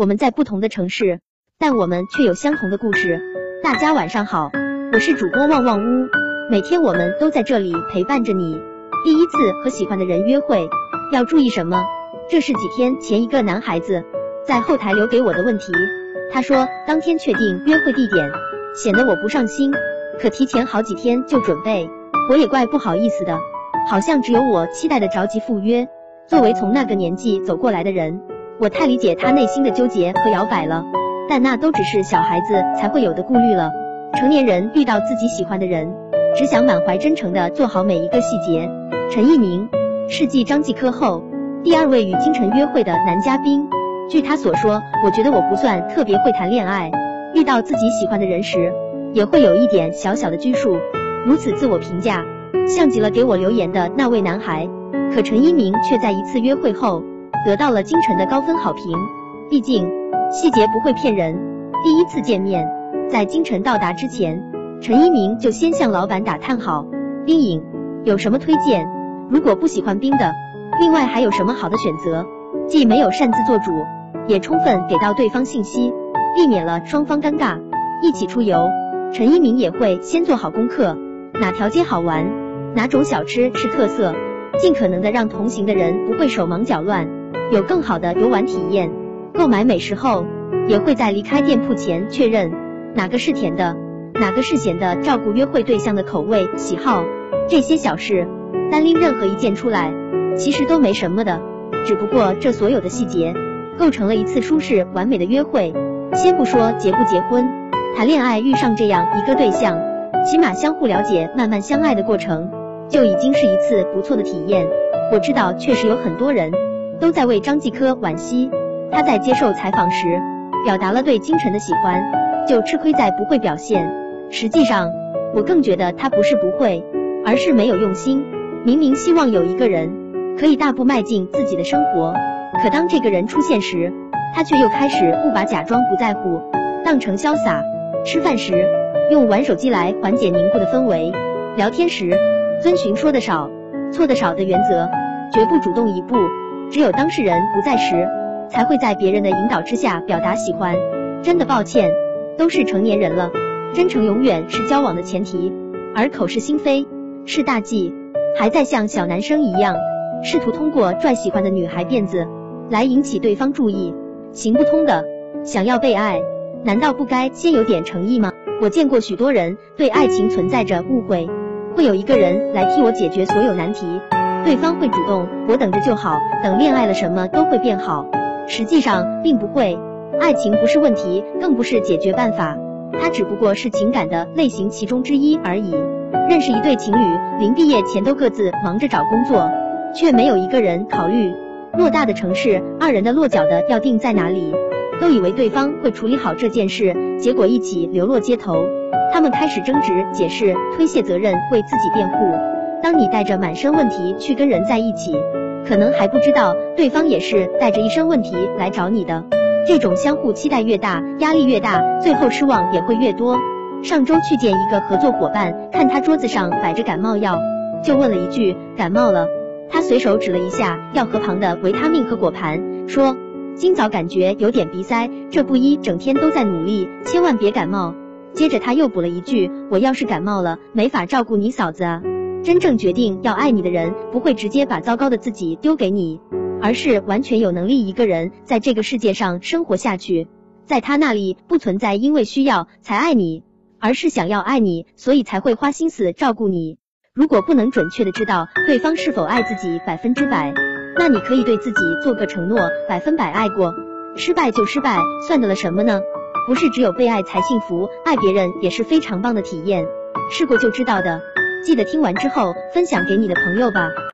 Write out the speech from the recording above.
我们在不同的城市，但我们却有相同的故事。大家晚上好，我是主播旺旺屋，每天我们都在这里陪伴着你。第一次和喜欢的人约会要注意什么？这是几天前一个男孩子在后台留给我的问题。他说当天确定约会地点，显得我不上心，可提前好几天就准备，我也怪不好意思的。好像只有我期待的着急赴约。作为从那个年纪走过来的人，我太理解他内心的纠结和摇摆了。但那都只是小孩子才会有的顾虑了。成年人遇到自己喜欢的人，只想满怀真诚的做好每一个细节。陈一鸣，世纪张继科后第二位与金晨约会的男嘉宾。据他所说，我觉得我不算特别会谈恋爱，遇到自己喜欢的人时，也会有一点小小的拘束。如此自我评价。像极了给我留言的那位男孩，可陈一鸣却在一次约会后得到了京城的高分好评。毕竟细节不会骗人。第一次见面，在京城到达之前，陈一鸣就先向老板打探好冰饮有什么推荐，如果不喜欢冰的，另外还有什么好的选择，既没有擅自做主，也充分给到对方信息，避免了双方尴尬。一起出游，陈一鸣也会先做好功课，哪条街好玩。哪种小吃是特色，尽可能的让同行的人不会手忙脚乱，有更好的游玩体验。购买美食后，也会在离开店铺前确认哪个是甜的，哪个是咸的，照顾约会对象的口味喜好。这些小事，单拎任何一件出来，其实都没什么的。只不过这所有的细节，构成了一次舒适完美的约会。先不说结不结婚，谈恋爱遇上这样一个对象，起码相互了解，慢慢相爱的过程。就已经是一次不错的体验。我知道，确实有很多人都在为张继科惋惜。他在接受采访时表达了对金晨的喜欢，就吃亏在不会表现。实际上，我更觉得他不是不会，而是没有用心。明明希望有一个人可以大步迈进自己的生活，可当这个人出现时，他却又开始不把假装不在乎当成潇洒。吃饭时用玩手机来缓解凝固的氛围，聊天时。遵循说的少、错的少的原则，绝不主动一步。只有当事人不在时，才会在别人的引导之下表达喜欢。真的抱歉，都是成年人了，真诚永远是交往的前提，而口是心非是大忌。还在像小男生一样，试图通过拽喜欢的女孩辫子来引起对方注意，行不通的。想要被爱，难道不该先有点诚意吗？我见过许多人对爱情存在着误会。会有一个人来替我解决所有难题，对方会主动，我等着就好，等恋爱了什么都会变好。实际上并不会，爱情不是问题，更不是解决办法，它只不过是情感的类型其中之一而已。认识一对情侣，临毕业前都各自忙着找工作，却没有一个人考虑偌大的城市，二人的落脚的要定在哪里，都以为对方会处理好这件事，结果一起流落街头。他们开始争执、解释、推卸责任、为自己辩护。当你带着满身问题去跟人在一起，可能还不知道对方也是带着一身问题来找你的。这种相互期待越大，压力越大，最后失望也会越多。上周去见一个合作伙伴，看他桌子上摆着感冒药，就问了一句：“感冒了？”他随手指了一下药盒旁的维他命和果盘，说：“今早感觉有点鼻塞，这不一整天都在努力，千万别感冒。”接着他又补了一句：“我要是感冒了，没法照顾你嫂子啊。”真正决定要爱你的人，不会直接把糟糕的自己丢给你，而是完全有能力一个人在这个世界上生活下去。在他那里不存在因为需要才爱你，而是想要爱你，所以才会花心思照顾你。如果不能准确的知道对方是否爱自己百分之百，那你可以对自己做个承诺：百分百爱过，失败就失败，算得了什么呢？不是只有被爱才幸福，爱别人也是非常棒的体验，试过就知道的。记得听完之后分享给你的朋友吧。